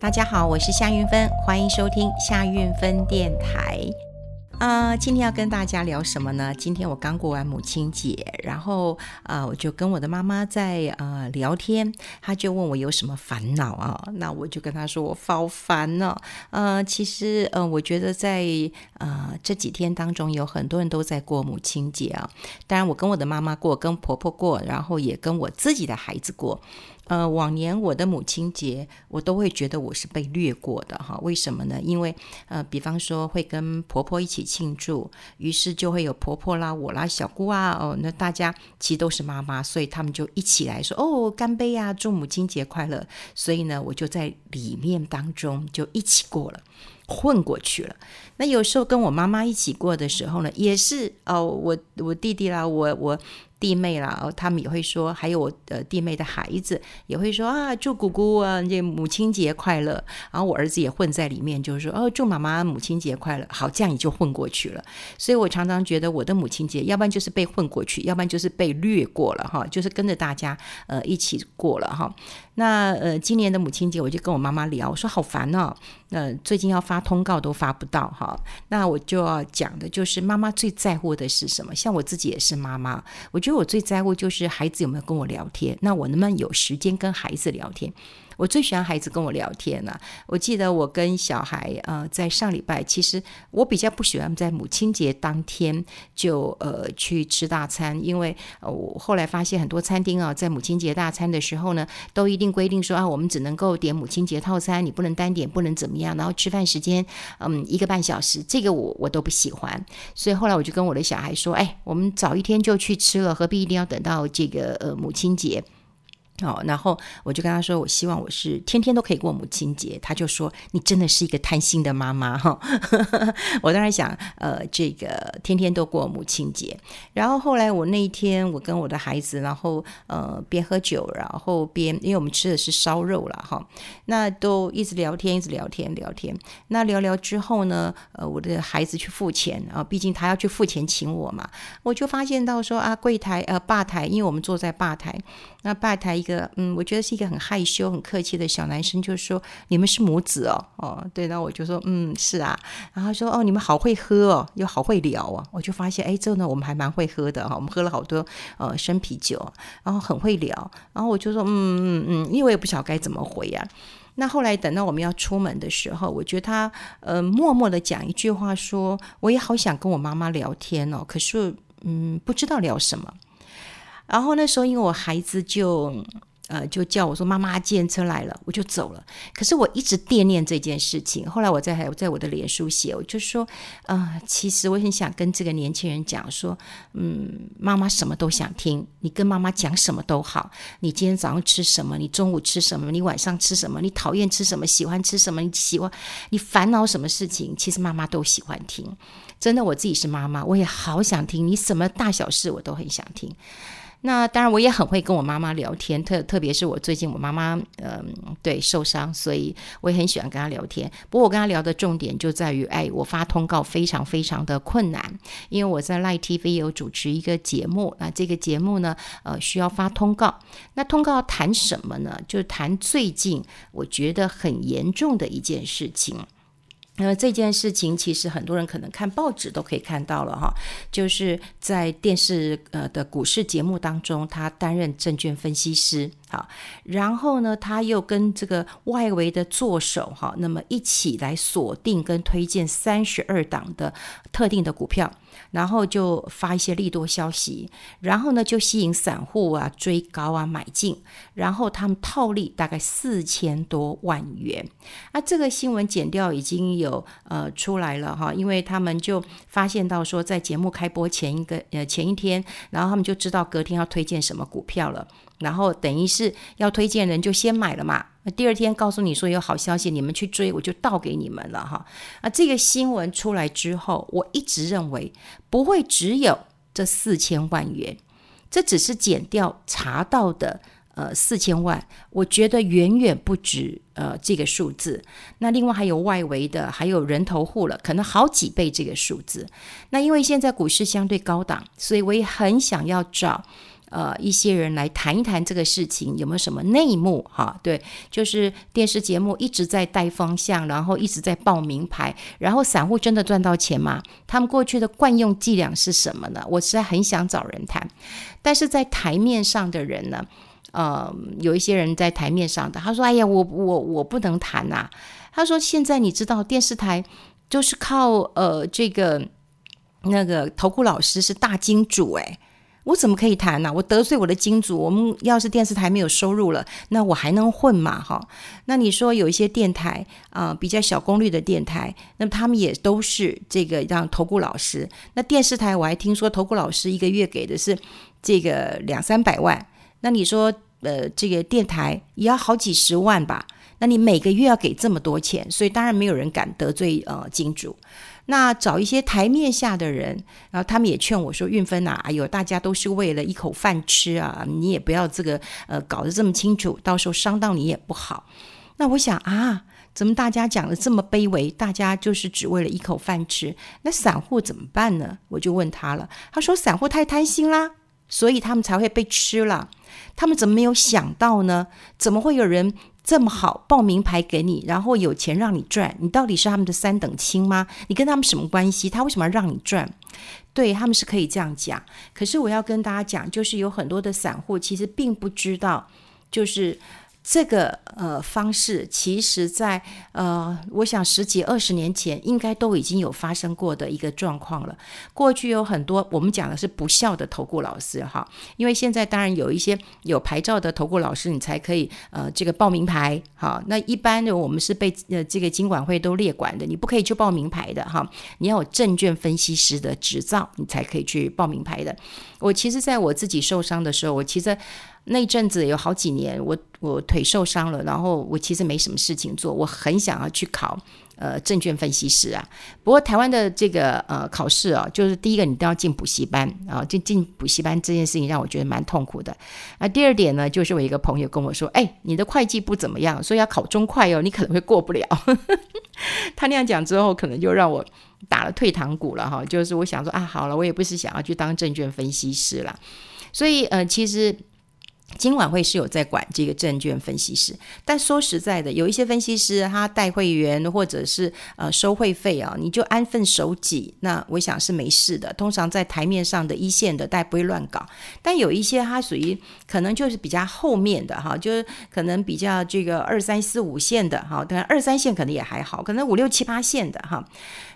大家好，我是夏云芬，欢迎收听夏云芬电台。啊、呃，今天要跟大家聊什么呢？今天我刚过完母亲节，然后啊、呃，我就跟我的妈妈在呃聊天，她就问我有什么烦恼啊？那我就跟她说我好烦呢。呃，其实呃，我觉得在呃这几天当中，有很多人都在过母亲节啊。当然，我跟我的妈妈过，跟婆婆过，然后也跟我自己的孩子过。呃，往年我的母亲节，我都会觉得我是被略过的哈。为什么呢？因为呃，比方说会跟婆婆一起庆祝，于是就会有婆婆啦、我啦、小姑啊，哦，那大家其实都是妈妈，所以他们就一起来说哦，干杯呀，祝母亲节快乐。所以呢，我就在里面当中就一起过了，混过去了。那有时候跟我妈妈一起过的时候呢，也是哦，我我弟弟啦，我我。弟妹啦，哦，他们也会说，还有我的弟妹的孩子也会说啊，祝姑姑啊，这母亲节快乐。然后我儿子也混在里面，就是说哦，祝妈妈母亲节快乐。好，这样也就混过去了。所以我常常觉得我的母亲节，要不然就是被混过去，要不然就是被略过了哈，就是跟着大家呃一起过了哈。那呃，今年的母亲节，我就跟我妈妈聊，我说好烦哦，呃，最近要发通告都发不到哈。那我就要讲的就是妈妈最在乎的是什么？像我自己也是妈妈，我就所以我最在乎就是孩子有没有跟我聊天，那我能不能有时间跟孩子聊天？我最喜欢孩子跟我聊天了、我记得我跟小孩，呃，在上礼拜，其实我比较不喜欢在母亲节当天就呃去吃大餐，因为呃我后来发现很多餐厅啊，在母亲节大餐的时候呢，都一定规定说啊，我们只能够点母亲节套餐，你不能单点，不能怎么样，然后吃饭时间嗯一个半小时，这个我我都不喜欢。所以后来我就跟我的小孩说，哎，我们早一天就去吃了，何必一定要等到这个呃母亲节？哦，然后我就跟他说，我希望我是天天都可以过母亲节。他就说，你真的是一个贪心的妈妈哈。我当然想，呃，这个天天都过母亲节。然后后来我那一天，我跟我的孩子，然后呃边喝酒，然后边因为我们吃的是烧肉了哈，那都一直聊天，一直聊天聊天。那聊聊之后呢，呃，我的孩子去付钱啊，毕竟他要去付钱请我嘛，我就发现到说啊，柜台呃吧台，因为我们坐在吧台。那吧台一，嗯，我觉得是一个很害羞、很客气的小男生，就说：“你们是母子哦，哦，对。”然后我就说：“嗯，是啊。”然后说：“哦，你们好会喝哦，又好会聊哦。”我就发现，哎，这呢，我们还蛮会喝的哈，我们喝了好多呃生啤酒，然后很会聊。然后我就说：“嗯嗯嗯，因为我也不晓得该怎么回呀、”那后来等到我们要出门的时候，我觉得他呃默默的讲一句话，说：“我也好想跟我妈妈聊天哦，可是嗯不知道聊什么。”然后那时候，因为我孩子就，呃，就叫我说：“妈妈，计程车来了。”我就走了。可是我一直惦念这件事情。后来我在还在我的脸书写，我就说：“呃，其实我很想跟这个年轻人讲说，嗯，妈妈什么都想听，你跟妈妈讲什么都好。你今天早上吃什么？你中午吃什么？你晚上吃什么？你讨厌吃什么？喜欢吃什么？你喜欢你烦恼什么事情？其实妈妈都喜欢听。真的，我自己是妈妈，我也好想听你什么大小事，我都很想听。”那当然，我也很会跟我妈妈聊天，特特别是我最近我妈妈，嗯，对，受伤，所以我也很喜欢跟她聊天。不过我跟她聊的重点就在于，哎，我发通告非常非常的困难，因为我在 letv 有主持一个节目，那这个节目呢，呃，需要发通告。那通告谈什么呢？就谈最近我觉得很严重的一件事情。那么这件事情其实很多人可能看报纸都可以看到了哈，就是在电视呃的股市节目当中，他担任证券分析师。好，然后呢，他又跟这个外围的作手哈，那么一起来锁定跟推荐三十二档的特定的股票，然后就发一些利多消息，然后呢就吸引散户啊追高啊买进，然后他们套利大概四千多万元。啊，这个新闻剪掉已经有呃出来了哈，因为他们就发现到说，在节目开播前一个呃前一天，然后他们就知道隔天要推荐什么股票了。然后等于是要推荐人就先买了嘛，那第二天告诉你说有好消息，你们去追，我就倒给你们了哈。啊，这个新闻出来之后，我一直认为不会只有这四千万元，这只是减掉查到的呃四千万，我觉得远远不止呃这个数字。那另外还有外围的，还有人头户了，可能好几倍这个数字。那因为现在股市相对高档，所以我也很想要找。呃一些人来谈一谈这个事情有没有什么内幕哈？对，就是电视节目一直在带方向，然后一直在报名牌，然后散户真的赚到钱吗？他们过去的惯用伎俩是什么呢？我实在很想找人谈，但是在台面上的人呢，呃，有一些人在台面上的，他说：“哎呀，我我我不能谈呐。”他说：“现在你知道电视台就是靠呃这个那个投顾老师是大金主诶，我怎么可以谈呢？我得罪我的金主，我们要是电视台没有收入了，那我还能混吗？哈，那你说有一些电台啊、比较小功率的电台，那么他们也都是这个让投顾老师。那电视台我还听说投顾老师一个月给的是这个两三百万，那你说呃这个电台也要好几十万吧？”那你每个月要给这么多钱，所以当然没有人敢得罪呃金主。那找一些台面下的人，然后他们也劝我说：“运芬呐，哎呦，大家都是为了一口饭吃啊，你也不要这个呃搞得这么清楚，到时候伤到你也不好。”那我想啊，怎么大家讲的这么卑微？大家就是只为了一口饭吃，那散户怎么办呢？我就问他了，他说：“散户太贪心啦，所以他们才会被吃了。他们怎么没有想到呢？怎么会有人？”这么好报名牌给你，然后有钱让你赚，你到底是他们的三等亲吗？你跟他们什么关系？他为什么要让你赚？对，他们是可以这样讲，可是我要跟大家讲，就是有很多的散户其实并不知道，就是。这个呃方式，其实在呃，我想十几二十年前应该都已经有发生过的一个状况了。过去有很多我们讲的是不孝的投顾老师哈，因为现在当然有一些有牌照的投顾老师，你才可以呃这个报名牌哈。那一般的我们是被呃这个经管会都列管的，你不可以去报名牌的哈。你要有证券分析师的执照，你才可以去报名牌的。我其实在我自己受伤的时候，我其实。那阵子有好几年，我我腿受伤了，然后我其实没什么事情做，我很想要去考呃证券分析师啊。不过台湾的这个呃考试啊，就是第一个你都要进补习班啊，进进补习班这件事情让我觉得蛮痛苦的。啊，第二点呢，就是我一个朋友跟我说，哎，你的会计不怎么样，所以要考中会哦，你可能会过不了。他那样讲之后，可能就让我打了退堂鼓了哈。就是我想说啊，好了，我也不是想要去当证券分析师了，所以呃，其实。金管会是有在管这个证券分析师，但说实在的，有一些分析师他带会员或者是呃收会费啊，你就安分守己，那我想是没事的。通常在台面上的一线的，大家不会乱搞。但有一些他属于可能就是比较后面的哈，就是可能比较这个二三四五线的哈，当然二三线可能也还好，可能五六七八线的哈。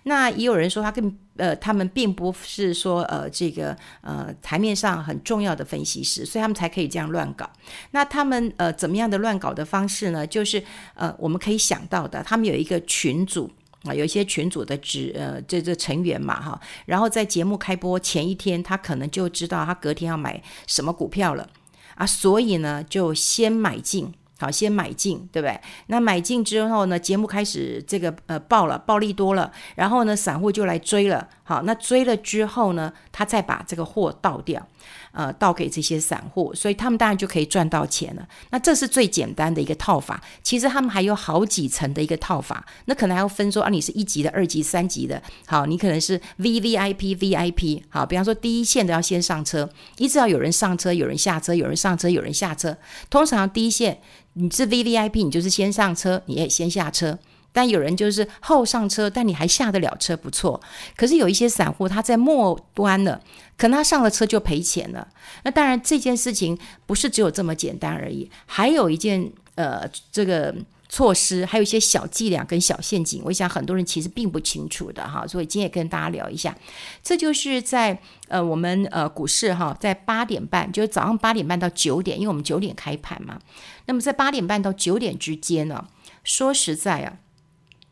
那也有人说他更呃，他们并不是说呃这个呃台面上很重要的分析师，所以他们才可以这样乱搞。那他们呃怎么样的乱搞的方式呢？就是呃我们可以想到的，他们有一个群组啊，有一些群组的职呃这这成员嘛哈，然后在节目开播前一天，他可能就知道他隔天要买什么股票了啊，所以呢就先买进。好，先买进，对不对？那买进之后呢，节目开始这个呃爆了，暴利多了，然后呢，散户就来追了。好，那追了之后呢，他再把这个货倒掉，呃，倒给这些散户，所以他们当然就可以赚到钱了。那这是最简单的一个套法。其实他们还有好几层的一个套法，那可能还要分说啊，你是一级的、二级、三级的。好，你可能是 VVIP、VIP。好，比方说第一线的要先上车，一直要有人上车，有人下车，有人上车，有人下车。通常第一线。你是 VVIP，你就是先上车，你也先下车。但有人就是后上车，但你还下得了车，不错。可是有一些散户他在末端了，可能他上了车就赔钱了。那当然这件事情不是只有这么简单而已，还有一件呃这个。措施还有一些小伎俩跟小陷阱，我想很多人其实并不清楚的哈，所以今天也跟大家聊一下。这就是在呃我们呃股市哈，在八点半，就是早上八点半到九点，因为我们九点开盘嘛。那么在八点半到九点之间呢，说实在啊，啊、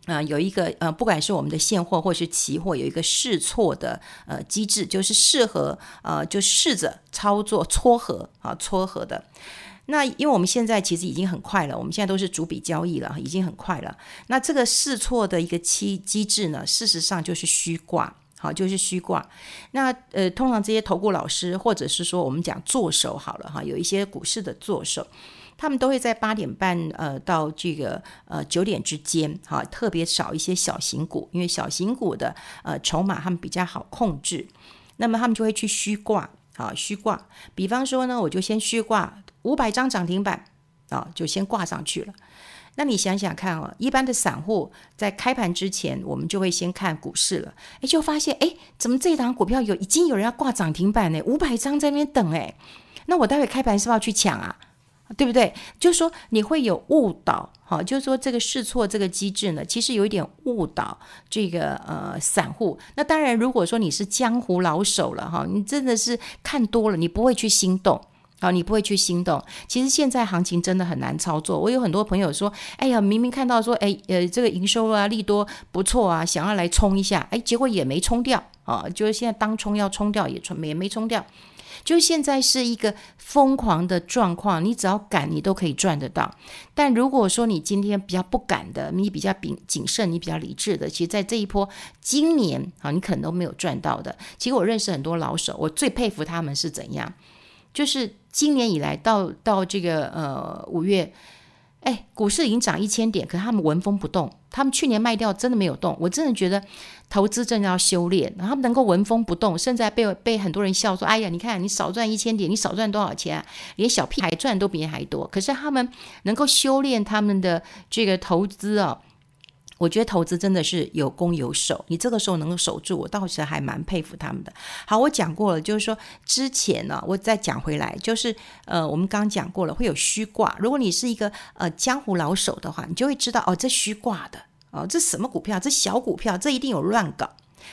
呃、有一个呃，不管是我们的现货或是期货，有一个试错的呃机制，就是适合呃就试着操作撮合啊撮合的。那因为我们现在其实已经很快了，我们现在都是逐笔交易了，已经很快了。那这个试错的一个机机制呢，事实上就是虚挂，好，就是虚挂。那呃，通常这些投顾老师或者是说我们讲作手好了哈，有一些股市的作手，他们都会在八点半呃到这个呃九点之间，哈，特别少一些小型股，因为小型股的呃筹码他们比较好控制，那么他们就会去虚挂。啊，虚挂。比方说呢，我就先虚挂五百张涨停板，啊，就先挂上去了。那你想想看哦，一般的散户在开盘之前，我们就会先看股市了，诶，就发现诶，怎么这档股票有已经有人要挂涨停板呢？五百张在那边等诶，那我待会开盘是不是要去抢啊？对不对？就是说你会有误导，哈，就是说这个试错这个机制呢，其实有一点误导这个呃散户。那当然，如果说你是江湖老手了哈，你真的是看多了，你不会去心动。好，你不会去心动。其实现在行情真的很难操作。我有很多朋友说：“哎呀，明明看到说，哎，呃，这个营收啊，利多不错啊，想要来冲一下，哎，结果也没冲掉啊。就是现在当冲要冲掉也冲也没冲掉。就现在是一个疯狂的状况，你只要敢，你都可以赚得到。但如果说你今天比较不敢的，你比较谨谨慎，你比较理智的，其实，在这一波今年啊，你可能都没有赚到的。其实我认识很多老手，我最佩服他们是怎样。就是今年以来到到这个呃五月，哎，股市已经涨一千点，可是他们纹风不动。他们去年卖掉真的没有动，我真的觉得投资真的要修炼。然后他们能够纹风不动，甚至还被被很多人笑说：“哎呀，你看你少赚一千点，你少赚多少钱？连小屁孩赚都比你还多。”可是他们能够修炼他们的这个投资啊。我觉得投资真的是有攻有守，你这个时候能够守住，我倒是还蛮佩服他们的。好，我讲过了，就是说之前呢，我再讲回来，就是呃，我们刚刚讲过了，会有虚挂。如果你是一个呃江湖老手的话，你就会知道哦，这虚挂的哦，这什么股票？这小股票，这一定有乱搞。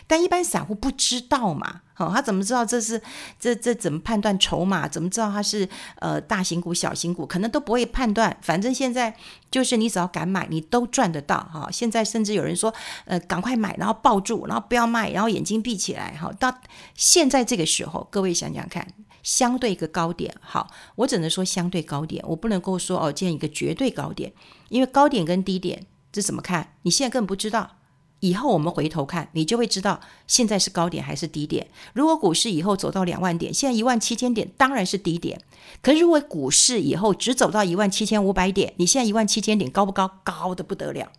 但一般散户不知道嘛，哦，他怎么知道这是这这怎么判断筹码？怎么知道它是呃大型股、小型股？可能都不会判断。反正现在就是你只要敢买，你都赚得到哈、哦。现在甚至有人说，呃，赶快买，然后抱住，然后不要卖，然后眼睛闭起来哈、哦。到现在这个时候，各位想想看，相对一个高点，好，我只能说相对高点，我不能够说哦，建一个绝对高点，因为高点跟低点这怎么看？你现在根本不知道。以后我们回头看，你就会知道现在是高点还是低点。如果股市以后走到两万点，现在一万七千点当然是低点。可是如果股市以后只走到一万七千五百点，你现在一万七千点高不高？高的不得了。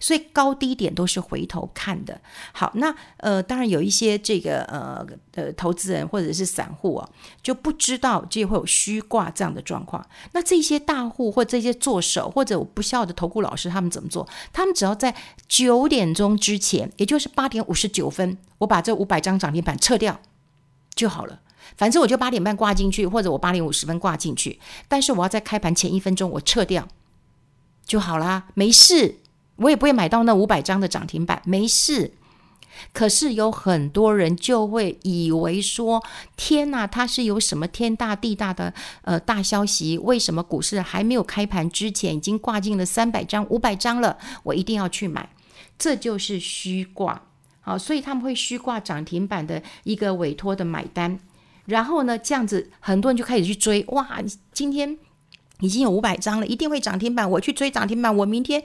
所以高低点都是回头看的。好，那呃，当然有一些这个呃呃投资人或者是散户啊，就不知道这会有虚挂这样的状况。那这些大户或这些做手或者我不肖的投顾老师，他们怎么做？他们只要在九点钟之前，也就是八点五十九分，我把这五百张涨停板撤掉就好了。反正我就八点半挂进去，或者我八点五十分挂进去，但是我要在开盘前一分钟我撤掉就好啦，没事。我也不会买到那五百张的涨停板，没事。可是有很多人就会以为说：“天哪，它是有什么天大地大的呃大消息？为什么股市还没有开盘之前已经挂进了三百张、五百张了？我一定要去买。”这就是虚挂。好，所以他们会虚挂涨停板的一个委托的买单，然后呢，这样子很多人就开始去追。哇，今天。已经有五百张了，一定会涨停板。我去追涨停板，我明天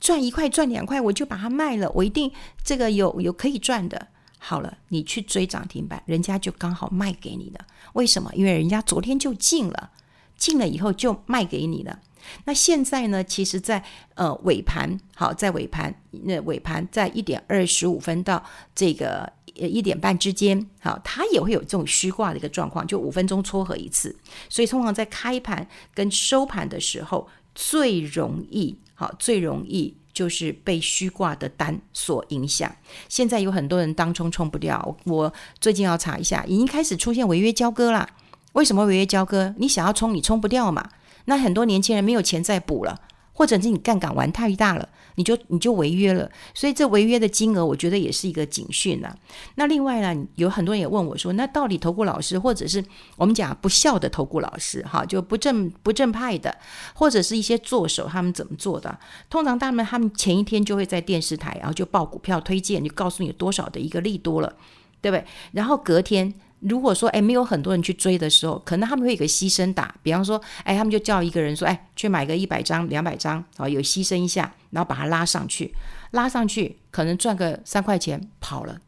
赚一块赚两块，我就把它卖了。我一定这个有有可以赚的。好了，你去追涨停板，人家就刚好卖给你了。为什么？因为人家昨天就进了，进了以后就卖给你了。那现在呢？其实在，在呃尾盘，好，在尾盘那尾盘在一点二十五分到这个。呃，一点半之间，好，它也会有这种虚挂的一个状况，就五分钟撮合一次，所以通常在开盘跟收盘的时候，最容易，好，最容易就是被虚挂的单所影响。现在有很多人当冲冲不掉，我最近要查一下，已经开始出现违约交割啦。为什么违约交割？你想要冲，你冲不掉嘛？那很多年轻人没有钱再补了。或者是你杠杆玩太大了，你就你就违约了，所以这违约的金额，我觉得也是一个警讯呐。那另外呢，有很多人也问我说，那到底投顾老师，或者是我们讲不孝的投顾老师，哈，就不正不正派的，或者是一些作手，他们怎么做的？通常他们他们前一天就会在电视台，然后就报股票推荐，就告诉你多少的一个利多了，对不对？然后隔天。如果说哎，没有很多人去追的时候，可能他们会有个牺牲打，比方说哎，他们就叫一个人说哎，去买个一百张、两百张，啊，有牺牲一下，然后把它拉上去，拉上去可能赚个三块钱跑了。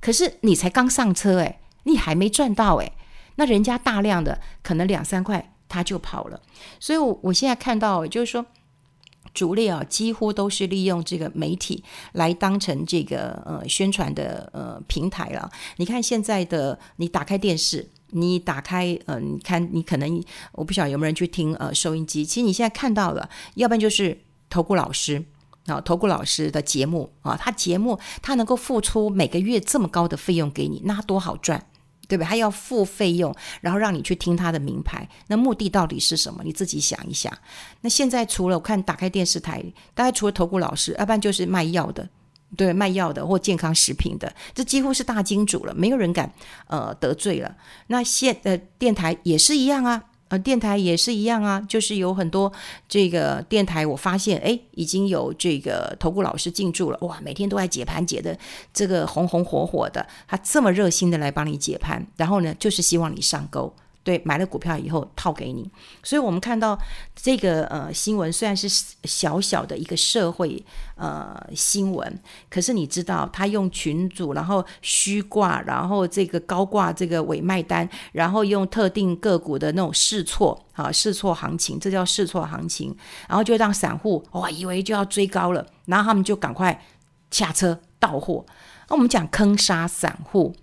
可是你才刚上车哎，你还没赚到哎，那人家大量的可能两三块他就跑了。所以我我现在看到就是说。主力啊，几乎都是利用这个媒体来当成这个呃宣传的呃平台了。你看现在的，你打开电视，你打开呃，你看你可能我不晓得有没有人去听呃收音机，其实你现在看到了，要不然就是投顾老师啊，投顾老师的节目啊，他节目他能够付出每个月这么高的费用给你，那多好赚。对不对？还要付费用，然后让你去听他的名牌，那目的到底是什么？你自己想一想。那现在除了我看打开电视台，大概除了投顾老师，要不然就是卖药的，对，卖药的或健康食品的，这几乎是大金主了，没有人敢呃得罪了。那现呃电台也是一样啊。电台也是一样啊，就是有很多这个电台，我发现哎，已经有这个投顾老师进驻了，哇，每天都在解盘解的这个红红火火的，他这么热心的来帮你解盘，然后呢，就是希望你上钩。对，买了股票以后套给你，所以我们看到这个呃新闻虽然是小小的一个社会呃新闻，可是你知道他用群组，然后虚挂，然后这个高挂这个伪卖单，然后用特定个股的那种试错啊试错行情，这叫试错行情，然后就让散户哇以为就要追高了，然后他们就赶快下车到货。那我们讲坑杀散户。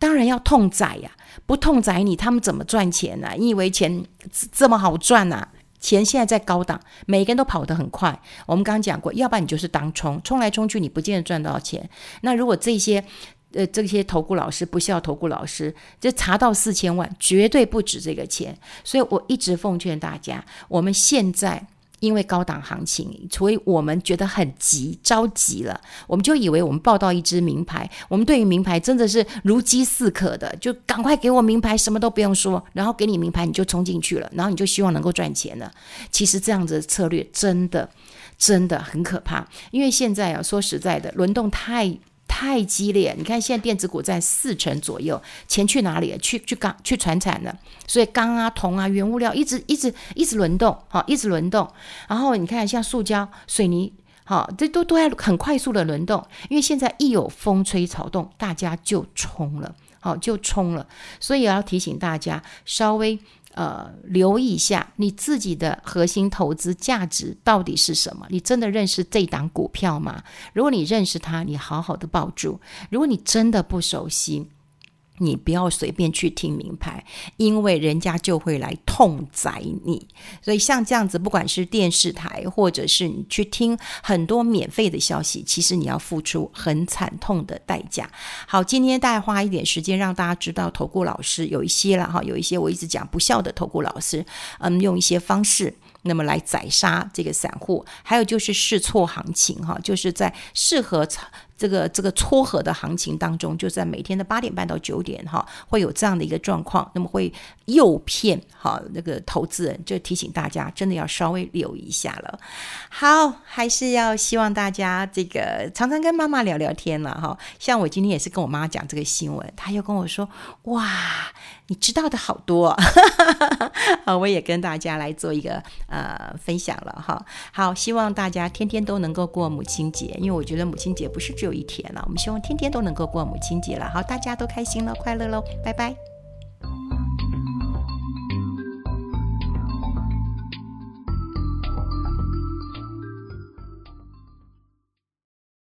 当然要痛宰呀，不痛宰你，他们怎么赚钱呢、你以为钱这么好赚呐、钱现在在高档，每个人都跑得很快。我们刚刚讲过，要不然你就是当冲，冲来冲去，你不见得赚到钱。那如果这些呃这些投顾老师不需要投顾老师，就查到四千万，绝对不止这个钱。所以我一直奉劝大家，我们现在。因为高档行情，所以我们觉得很急，着急了，我们就以为我们抱到一支名牌，我们对于名牌真的是如饥似渴的，就赶快给我名牌，什么都不用说，然后给你名牌你就冲进去了，然后你就希望能够赚钱了。其实这样子的策略真的真的很可怕，因为现在啊，说实在的，轮动太。太激烈，你看现在电子股在四成左右，钱去哪里？去去钢去传产了，所以钢啊、铜啊、原物料一直一直一直轮动，好，一直轮动。然后你看像塑胶、水泥，好，这都都在很快速的轮动，因为现在一有风吹草动，大家就冲了，好，就冲了。所以要提醒大家稍微。呃，留意一下你自己的核心投资价值到底是什么？你真的认识这档股票吗？如果你认识它，你好好的抱住；如果你真的不熟悉，你不要随便去听名牌，因为人家就会来痛宰你。所以像这样子，不管是电视台，或者是你去听很多免费的消息，其实你要付出很惨痛的代价。好，今天大概花一点时间让大家知道，投顾老师有一些了哈，有一些我一直讲不孝的投顾老师，嗯，用一些方式。那么来宰杀这个散户，还有就是试错行情哈，就是在适合这个这个撮合的行情当中，就在每天的八点半到九点哈，会有这样的一个状况，那么会诱骗哈那个投资人，就提醒大家真的要稍微留一下了。好，还是要希望大家这个常常跟妈妈聊聊天了哈。像我今天也是跟我妈讲这个新闻，她又跟我说哇。你知道的好多，好，我也跟大家来做一个呃分享了哈。好，希望大家天天都能够过母亲节，因为我觉得母亲节不是只有一天了，我们希望天天都能够过母亲节了。好，大家都开心了，快乐喽，拜拜。